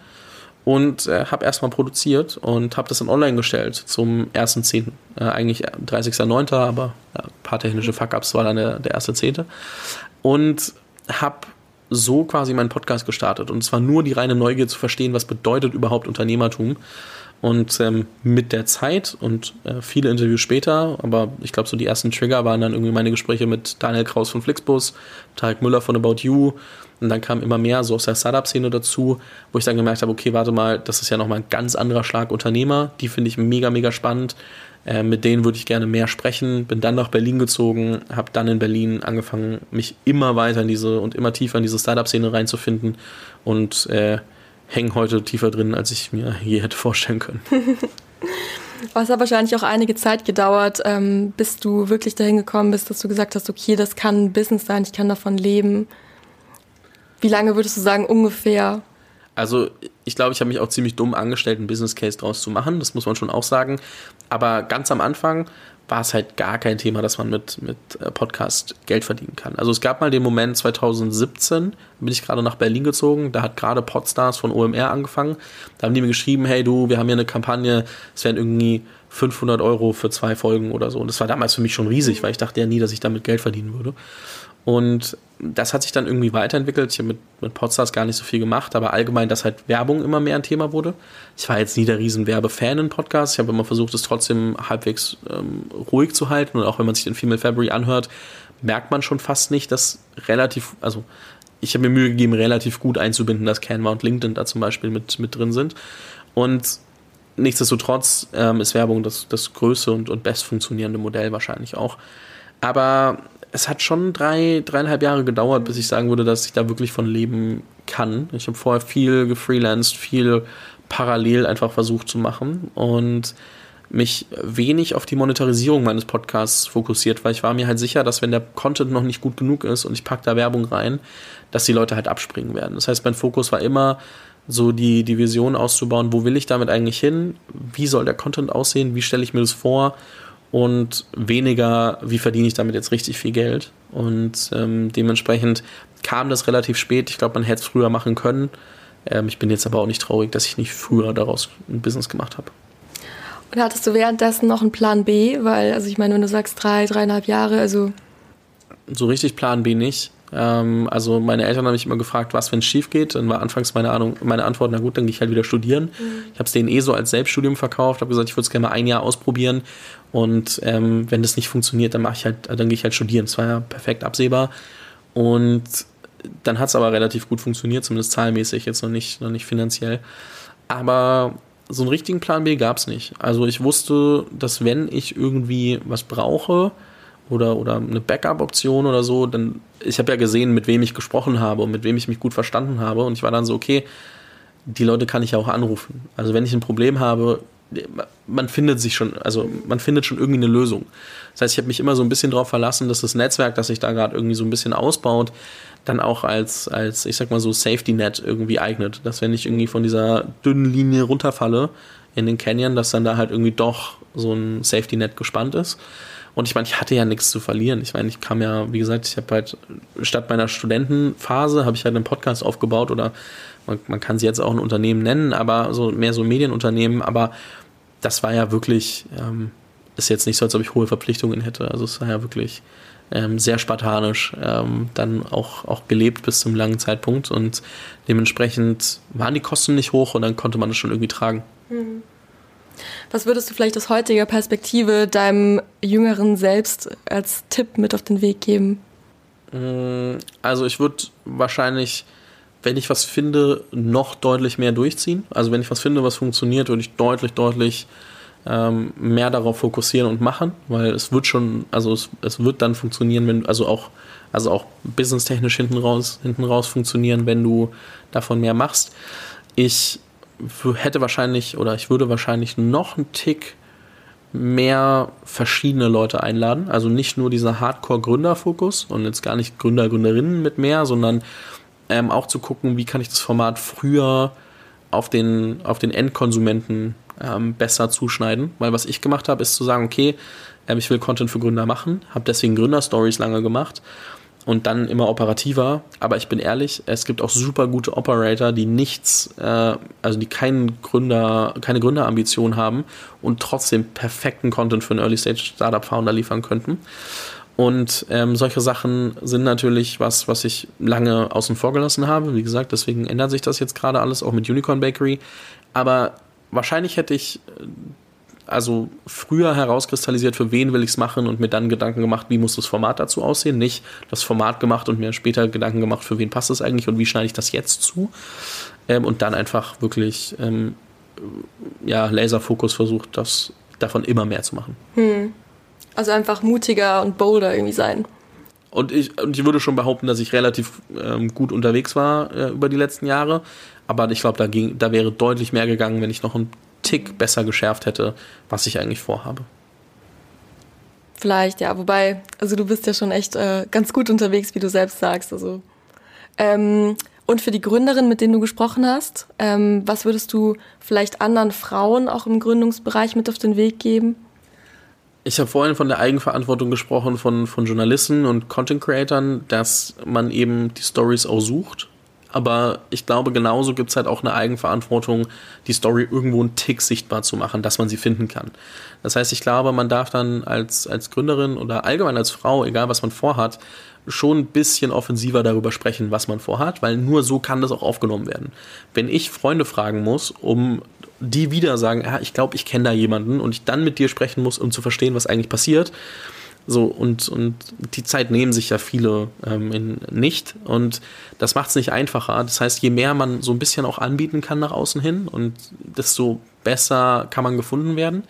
und äh, habe erstmal produziert und habe das dann online gestellt zum 1.10. Äh, eigentlich 30.09., aber ja, ein paar technische Fuck-Ups war dann der, der 1.10. Und habe so quasi meinen Podcast gestartet. Und es war nur die reine Neugier zu verstehen, was bedeutet überhaupt Unternehmertum. Und ähm, mit der Zeit und äh, viele Interviews später, aber ich glaube, so die ersten Trigger waren dann irgendwie meine Gespräche mit Daniel Kraus von Flixbus, Tarek Müller von About You. Und dann kam immer mehr so aus der Startup-Szene dazu, wo ich dann gemerkt habe, okay, warte mal, das ist ja nochmal ein ganz anderer Schlag Unternehmer. Die finde ich mega, mega spannend. Äh, mit denen würde ich gerne mehr sprechen. Bin dann nach Berlin gezogen, habe dann in Berlin angefangen, mich immer weiter in diese und immer tiefer in diese Startup-Szene reinzufinden und äh, hänge heute tiefer drin, als ich mir je hätte vorstellen können. Es hat wahrscheinlich auch einige Zeit gedauert, ähm, bis du wirklich dahin gekommen bist, dass du gesagt hast, okay, das kann ein Business sein, ich kann davon leben. Wie lange würdest du sagen ungefähr? Also ich glaube, ich habe mich auch ziemlich dumm angestellt, einen Business Case draus zu machen, das muss man schon auch sagen. Aber ganz am Anfang war es halt gar kein Thema, dass man mit, mit äh, Podcast Geld verdienen kann. Also es gab mal den Moment 2017, bin ich gerade nach Berlin gezogen, da hat gerade Podstars von OMR angefangen. Da haben die mir geschrieben, hey du, wir haben hier eine Kampagne, es werden irgendwie 500 Euro für zwei Folgen oder so. Und das war damals für mich schon riesig, weil ich dachte ja nie, dass ich damit Geld verdienen würde. Und das hat sich dann irgendwie weiterentwickelt. Ich habe mit, mit Podstars gar nicht so viel gemacht, aber allgemein, dass halt Werbung immer mehr ein Thema wurde. Ich war jetzt nie der riesen Werbefan in Podcasts. Ich habe immer versucht, es trotzdem halbwegs ähm, ruhig zu halten. Und auch wenn man sich den Female February anhört, merkt man schon fast nicht, dass relativ, also ich habe mir Mühe gegeben, relativ gut einzubinden, dass Canva und LinkedIn da zum Beispiel mit, mit drin sind. Und nichtsdestotrotz ähm, ist Werbung das, das größte und, und best Modell wahrscheinlich auch. Aber es hat schon drei, dreieinhalb Jahre gedauert, bis ich sagen würde, dass ich da wirklich von leben kann. Ich habe vorher viel gefreelanced, viel parallel einfach versucht zu machen und mich wenig auf die Monetarisierung meines Podcasts fokussiert, weil ich war mir halt sicher, dass wenn der Content noch nicht gut genug ist und ich packe da Werbung rein, dass die Leute halt abspringen werden. Das heißt, mein Fokus war immer so die, die Vision auszubauen, wo will ich damit eigentlich hin, wie soll der Content aussehen, wie stelle ich mir das vor und weniger, wie verdiene ich damit jetzt richtig viel Geld. Und ähm, dementsprechend kam das relativ spät. Ich glaube, man hätte es früher machen können. Ähm, ich bin jetzt aber auch nicht traurig, dass ich nicht früher daraus ein Business gemacht habe. Und hattest du währenddessen noch einen Plan B? Weil, also ich meine, wenn du sagst drei, dreieinhalb Jahre, also. So richtig Plan B nicht. Ähm, also meine Eltern haben mich immer gefragt, was, wenn es schief geht. Dann war anfangs meine, Ahnung, meine Antwort, na gut, dann gehe ich halt wieder studieren. Mhm. Ich habe es denen eh so als Selbststudium verkauft, habe gesagt, ich würde es gerne mal ein Jahr ausprobieren. Und ähm, wenn das nicht funktioniert, dann mache ich halt, dann gehe ich halt studieren. Das war ja perfekt absehbar. Und dann hat es aber relativ gut funktioniert, zumindest zahlmäßig, jetzt noch nicht, noch nicht finanziell. Aber so einen richtigen Plan B gab es nicht. Also ich wusste, dass wenn ich irgendwie was brauche, oder, oder eine Backup-Option oder so, dann, ich habe ja gesehen, mit wem ich gesprochen habe und mit wem ich mich gut verstanden habe und ich war dann so, okay, die Leute kann ich ja auch anrufen. Also wenn ich ein Problem habe, man findet sich schon, also man findet schon irgendwie eine Lösung. Das heißt, ich habe mich immer so ein bisschen darauf verlassen, dass das Netzwerk, das sich da gerade irgendwie so ein bisschen ausbaut, dann auch als, als, ich sag mal so, Safety Net irgendwie eignet. Dass wenn ich irgendwie von dieser dünnen Linie runterfalle in den Canyon, dass dann da halt irgendwie doch so ein Safety Net gespannt ist. Und ich meine, ich hatte ja nichts zu verlieren. Ich meine, ich kam ja, wie gesagt, ich habe halt statt meiner Studentenphase habe ich halt einen Podcast aufgebaut oder man, man kann sie jetzt auch ein Unternehmen nennen, aber so mehr so Medienunternehmen, aber das war ja wirklich, ähm, ist jetzt nicht so, als ob ich hohe Verpflichtungen hätte. Also es war ja wirklich ähm, sehr spartanisch ähm, dann auch, auch gelebt bis zum langen Zeitpunkt und dementsprechend waren die Kosten nicht hoch und dann konnte man das schon irgendwie tragen. Mhm. Was würdest du vielleicht aus heutiger Perspektive deinem jüngeren Selbst als Tipp mit auf den Weg geben? Mm, also ich würde wahrscheinlich, wenn ich was finde, noch deutlich mehr durchziehen. Also wenn ich was finde, was funktioniert, würde ich deutlich, deutlich ähm, mehr darauf fokussieren und machen, weil es wird schon, also es, es wird dann funktionieren, wenn, also auch, also auch businesstechnisch hinten raus, hinten raus funktionieren, wenn du davon mehr machst. Ich hätte wahrscheinlich oder ich würde wahrscheinlich noch einen Tick mehr verschiedene Leute einladen. Also nicht nur dieser Hardcore-Gründerfokus und jetzt gar nicht Gründer, Gründerinnen mit mehr, sondern ähm, auch zu gucken, wie kann ich das Format früher auf den, auf den Endkonsumenten ähm, besser zuschneiden. Weil was ich gemacht habe, ist zu sagen, okay, ähm, ich will Content für Gründer machen, habe deswegen Gründerstories lange gemacht und dann immer operativer. Aber ich bin ehrlich, es gibt auch super gute Operator, die nichts, äh, also die keinen Gründer, keine Gründerambition haben und trotzdem perfekten Content für einen Early Stage Startup Founder liefern könnten. Und ähm, solche Sachen sind natürlich was, was ich lange außen vor gelassen habe. Wie gesagt, deswegen ändert sich das jetzt gerade alles, auch mit Unicorn Bakery. Aber wahrscheinlich hätte ich also früher herauskristallisiert, für wen will ich es machen und mir dann Gedanken gemacht, wie muss das Format dazu aussehen. Nicht das Format gemacht und mir später Gedanken gemacht, für wen passt es eigentlich und wie schneide ich das jetzt zu. Ähm, und dann einfach wirklich ähm, ja, Laserfokus versucht, das davon immer mehr zu machen. Hm. Also einfach mutiger und bolder irgendwie sein. Und ich, und ich würde schon behaupten, dass ich relativ ähm, gut unterwegs war äh, über die letzten Jahre. Aber ich glaube, da, da wäre deutlich mehr gegangen, wenn ich noch ein Tick besser geschärft hätte, was ich eigentlich vorhabe. Vielleicht, ja, wobei, also du bist ja schon echt äh, ganz gut unterwegs, wie du selbst sagst. Also. Ähm, und für die Gründerin, mit denen du gesprochen hast, ähm, was würdest du vielleicht anderen Frauen auch im Gründungsbereich mit auf den Weg geben? Ich habe vorhin von der Eigenverantwortung gesprochen von, von Journalisten und Content Creatern, dass man eben die Stories auch sucht aber ich glaube, genauso gibt es halt auch eine Eigenverantwortung, die Story irgendwo einen Tick sichtbar zu machen, dass man sie finden kann. Das heißt, ich glaube, man darf dann als, als Gründerin oder allgemein als Frau, egal was man vorhat, schon ein bisschen offensiver darüber sprechen, was man vorhat, weil nur so kann das auch aufgenommen werden. Wenn ich Freunde fragen muss, um die wieder sagen, ja, ich glaube, ich kenne da jemanden und ich dann mit dir sprechen muss, um zu verstehen, was eigentlich passiert, so, und, und die Zeit nehmen sich ja viele ähm, in, nicht. Und das macht es nicht einfacher. Das heißt, je mehr man so ein bisschen auch anbieten kann nach außen hin und desto besser kann man gefunden werden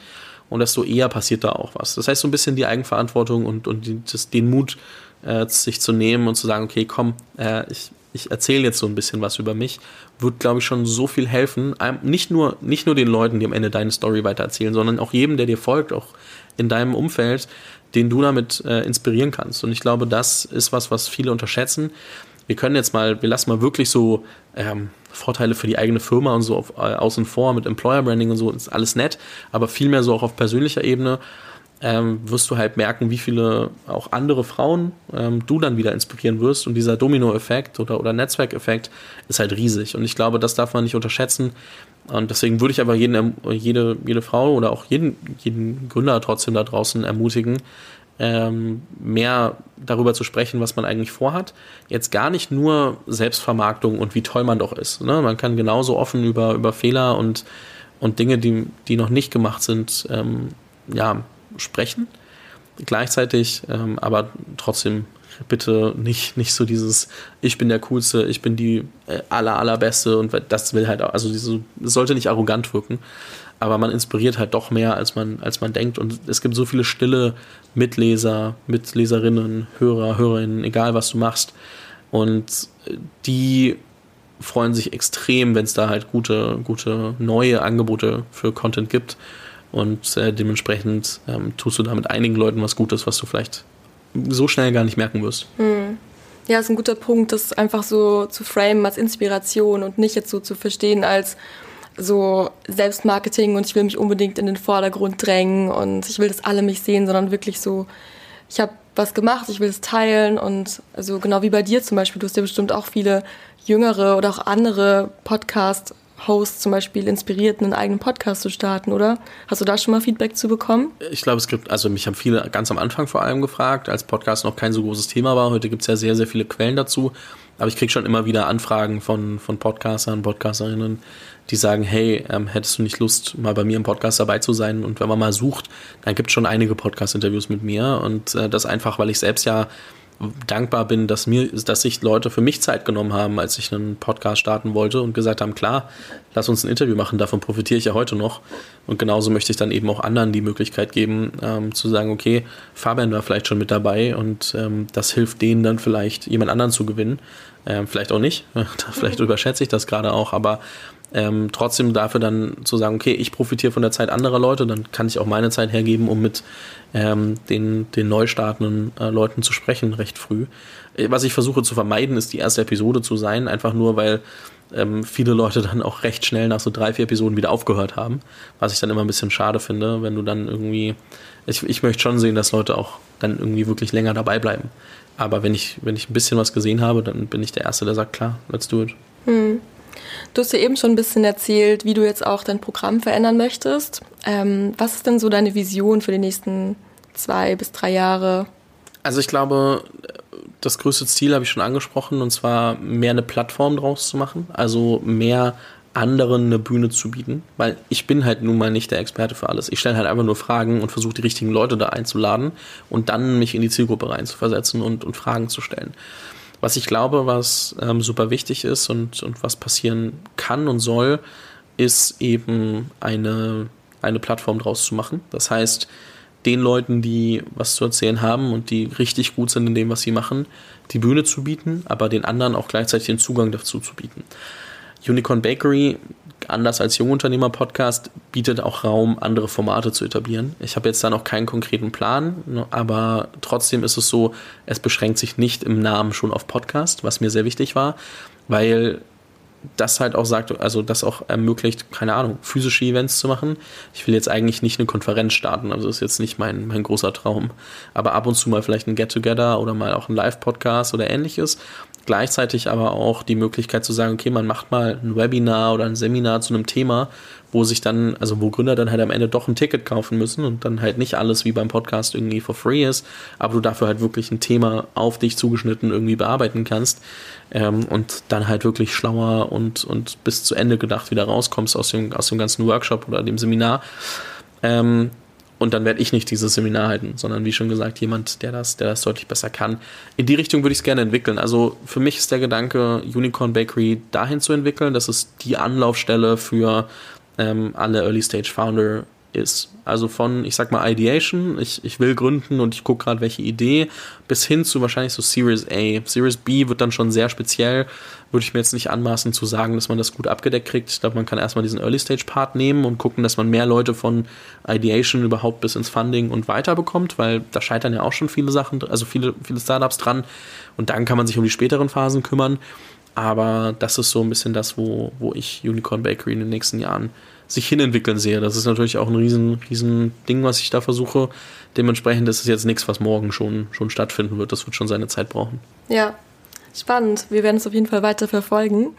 und desto eher passiert da auch was. Das heißt, so ein bisschen die Eigenverantwortung und, und die, das, den Mut, äh, sich zu nehmen und zu sagen, okay, komm, äh, ich, ich erzähle jetzt so ein bisschen was über mich, wird, glaube ich, schon so viel helfen. Nicht nur, nicht nur den Leuten, die am Ende deine Story weitererzählen, sondern auch jedem, der dir folgt, auch in deinem Umfeld, den du damit äh, inspirieren kannst. Und ich glaube, das ist was, was viele unterschätzen. Wir können jetzt mal, wir lassen mal wirklich so ähm, Vorteile für die eigene Firma und so auf, äh, außen vor mit Employer Branding und so, ist alles nett, aber vielmehr so auch auf persönlicher Ebene ähm, wirst du halt merken, wie viele auch andere Frauen ähm, du dann wieder inspirieren wirst. Und dieser Domino-Effekt oder, oder Netzwerkeffekt ist halt riesig. Und ich glaube, das darf man nicht unterschätzen. Und deswegen würde ich aber jeden, jede, jede Frau oder auch jeden, jeden Gründer trotzdem da draußen ermutigen, ähm, mehr darüber zu sprechen, was man eigentlich vorhat. Jetzt gar nicht nur Selbstvermarktung und wie toll man doch ist. Ne? Man kann genauso offen über, über Fehler und, und Dinge, die, die noch nicht gemacht sind, ähm, ja, sprechen. Gleichzeitig ähm, aber trotzdem bitte nicht, nicht so dieses, ich bin der Coolste, ich bin die äh, aller, allerbeste und das will halt, also diese, sollte nicht arrogant wirken, aber man inspiriert halt doch mehr, als man, als man denkt und es gibt so viele stille Mitleser, Mitleserinnen, Hörer, Hörerinnen, egal was du machst und die freuen sich extrem, wenn es da halt gute, gute neue Angebote für Content gibt. Und äh, dementsprechend ähm, tust du da mit einigen Leuten was Gutes, was du vielleicht so schnell gar nicht merken wirst. Hm. Ja, ist ein guter Punkt, das einfach so zu framen als Inspiration und nicht jetzt so zu verstehen als so Selbstmarketing und ich will mich unbedingt in den Vordergrund drängen und ich will, dass alle mich sehen, sondern wirklich so, ich habe was gemacht, ich will es teilen und also genau wie bei dir zum Beispiel, du hast ja bestimmt auch viele jüngere oder auch andere Podcast-Hosts zum Beispiel inspiriert, einen eigenen Podcast zu starten, oder? Hast du da schon mal Feedback zu bekommen? Ich glaube, es gibt, also mich haben viele ganz am Anfang vor allem gefragt, als Podcast noch kein so großes Thema war. Heute gibt es ja sehr, sehr viele Quellen dazu. Aber ich kriege schon immer wieder Anfragen von, von Podcastern, Podcasterinnen, die sagen, hey, ähm, hättest du nicht Lust, mal bei mir im Podcast dabei zu sein? Und wenn man mal sucht, dann gibt es schon einige Podcast-Interviews mit mir. Und äh, das einfach, weil ich selbst ja dankbar bin, dass mir, dass sich Leute für mich Zeit genommen haben, als ich einen Podcast starten wollte und gesagt haben, klar, lass uns ein Interview machen, davon profitiere ich ja heute noch. Und genauso möchte ich dann eben auch anderen die Möglichkeit geben, ähm, zu sagen, okay, Fabian war vielleicht schon mit dabei und ähm, das hilft denen dann vielleicht, jemand anderen zu gewinnen. Ähm, vielleicht auch nicht, vielleicht überschätze ich das gerade auch, aber ähm, trotzdem dafür dann zu sagen, okay, ich profitiere von der Zeit anderer Leute, dann kann ich auch meine Zeit hergeben, um mit ähm, den, den neu startenden äh, Leuten zu sprechen, recht früh. Äh, was ich versuche zu vermeiden, ist die erste Episode zu sein, einfach nur, weil ähm, viele Leute dann auch recht schnell nach so drei, vier Episoden wieder aufgehört haben, was ich dann immer ein bisschen schade finde, wenn du dann irgendwie, ich, ich möchte schon sehen, dass Leute auch dann irgendwie wirklich länger dabei bleiben. Aber wenn ich, wenn ich ein bisschen was gesehen habe, dann bin ich der Erste, der sagt, klar, let's do it. Hm. Du hast ja eben schon ein bisschen erzählt, wie du jetzt auch dein Programm verändern möchtest. Ähm, was ist denn so deine Vision für die nächsten zwei bis drei Jahre? Also ich glaube, das größte Ziel habe ich schon angesprochen, und zwar mehr eine Plattform draus zu machen. Also mehr anderen eine Bühne zu bieten, weil ich bin halt nun mal nicht der Experte für alles. Ich stelle halt einfach nur Fragen und versuche die richtigen Leute da einzuladen und dann mich in die Zielgruppe reinzuversetzen und, und Fragen zu stellen. Was ich glaube, was ähm, super wichtig ist und, und was passieren kann und soll, ist eben eine, eine Plattform draus zu machen. Das heißt, den Leuten, die was zu erzählen haben und die richtig gut sind in dem, was sie machen, die Bühne zu bieten, aber den anderen auch gleichzeitig den Zugang dazu zu bieten. Unicorn Bakery anders als Jungunternehmer-Podcast, bietet auch Raum, andere Formate zu etablieren. Ich habe jetzt da noch keinen konkreten Plan, ne, aber trotzdem ist es so, es beschränkt sich nicht im Namen schon auf Podcast, was mir sehr wichtig war, weil das halt auch sagt, also das auch ermöglicht, keine Ahnung, physische Events zu machen. Ich will jetzt eigentlich nicht eine Konferenz starten, also ist jetzt nicht mein, mein großer Traum. Aber ab und zu mal vielleicht ein Get-Together oder mal auch ein Live-Podcast oder ähnliches gleichzeitig aber auch die Möglichkeit zu sagen, okay, man macht mal ein Webinar oder ein Seminar zu einem Thema, wo sich dann, also wo Gründer dann halt am Ende doch ein Ticket kaufen müssen und dann halt nicht alles wie beim Podcast irgendwie for free ist, aber du dafür halt wirklich ein Thema auf dich zugeschnitten irgendwie bearbeiten kannst ähm, und dann halt wirklich schlauer und, und bis zu Ende gedacht wieder rauskommst aus dem, aus dem ganzen Workshop oder dem Seminar. Ähm, und dann werde ich nicht dieses Seminar halten, sondern wie schon gesagt, jemand, der das, der das deutlich besser kann. In die Richtung würde ich es gerne entwickeln. Also für mich ist der Gedanke, Unicorn Bakery dahin zu entwickeln. Das ist die Anlaufstelle für ähm, alle Early Stage Founder ist. Also von, ich sag mal, Ideation, ich, ich will gründen und ich gucke gerade, welche Idee, bis hin zu wahrscheinlich so Series A. Series B wird dann schon sehr speziell. Würde ich mir jetzt nicht anmaßen zu sagen, dass man das gut abgedeckt kriegt. Ich glaube, man kann erstmal diesen Early Stage Part nehmen und gucken, dass man mehr Leute von Ideation überhaupt bis ins Funding und weiter bekommt, weil da scheitern ja auch schon viele Sachen, also viele, viele Startups dran. Und dann kann man sich um die späteren Phasen kümmern. Aber das ist so ein bisschen das, wo, wo ich Unicorn Bakery in den nächsten Jahren sich hinentwickeln sehe. Das ist natürlich auch ein riesen, riesen Ding, was ich da versuche. Dementsprechend ist es jetzt nichts, was morgen schon, schon stattfinden wird. Das wird schon seine Zeit brauchen. Ja, spannend. Wir werden es auf jeden Fall weiter verfolgen.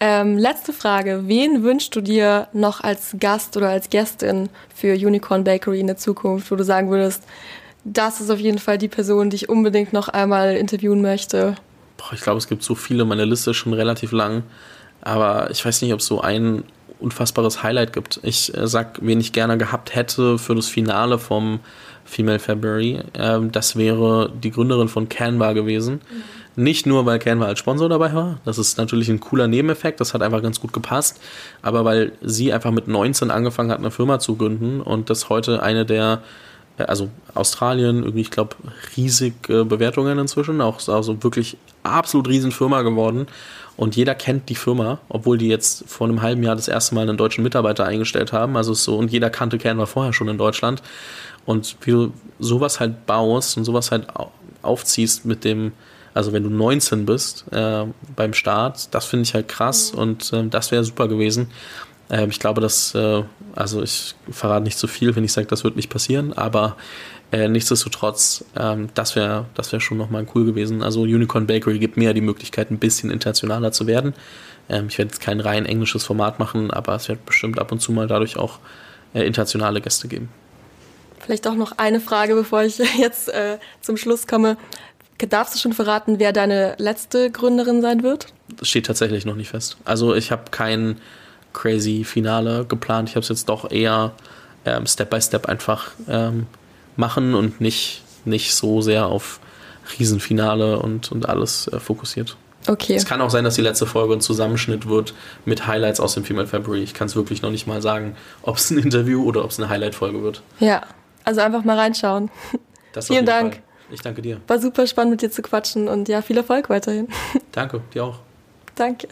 Ähm, letzte Frage. Wen wünschst du dir noch als Gast oder als Gästin für Unicorn Bakery in der Zukunft, wo du sagen würdest, das ist auf jeden Fall die Person, die ich unbedingt noch einmal interviewen möchte? Boah, ich glaube, es gibt so viele. Meine Liste ist schon relativ lang. Aber ich weiß nicht, ob es so einen unfassbares Highlight gibt. Ich äh, sag, wen ich gerne gehabt hätte für das Finale vom Female February, äh, das wäre die Gründerin von Canva gewesen. Mhm. Nicht nur, weil Canva als Sponsor dabei war, das ist natürlich ein cooler Nebeneffekt, das hat einfach ganz gut gepasst, aber weil sie einfach mit 19 angefangen hat, eine Firma zu gründen und das heute eine der also Australien, irgendwie, ich glaube, riesig äh, Bewertungen inzwischen, auch also wirklich absolut riesen Firma geworden. Und jeder kennt die Firma, obwohl die jetzt vor einem halben Jahr das erste Mal einen deutschen Mitarbeiter eingestellt haben. Also so, und jeder kannte Canva vorher schon in Deutschland. Und wie du sowas halt baust und sowas halt aufziehst mit dem, also wenn du 19 bist äh, beim Start, das finde ich halt krass mhm. und äh, das wäre super gewesen. Äh, ich glaube, dass, äh, also ich verrate nicht zu so viel, wenn ich sage, das wird nicht passieren, aber äh, nichtsdestotrotz, ähm, das wäre das wär schon nochmal cool gewesen. Also Unicorn Bakery gibt mir ja die Möglichkeit, ein bisschen internationaler zu werden. Ähm, ich werde jetzt kein rein englisches Format machen, aber es wird bestimmt ab und zu mal dadurch auch äh, internationale Gäste geben. Vielleicht auch noch eine Frage, bevor ich jetzt äh, zum Schluss komme. Darfst du schon verraten, wer deine letzte Gründerin sein wird? Das steht tatsächlich noch nicht fest. Also ich habe kein crazy Finale geplant. Ich habe es jetzt doch eher ähm, Step by Step einfach ähm, machen und nicht, nicht so sehr auf Riesenfinale und, und alles äh, fokussiert. Okay. Es kann auch sein, dass die letzte Folge ein Zusammenschnitt wird mit Highlights aus dem Female February. Ich kann es wirklich noch nicht mal sagen, ob es ein Interview oder ob es eine Highlight-Folge wird. Ja, also einfach mal reinschauen. Vielen Dank. Fall. Ich danke dir. War super spannend mit dir zu quatschen und ja, viel Erfolg weiterhin. Danke, dir auch. Danke.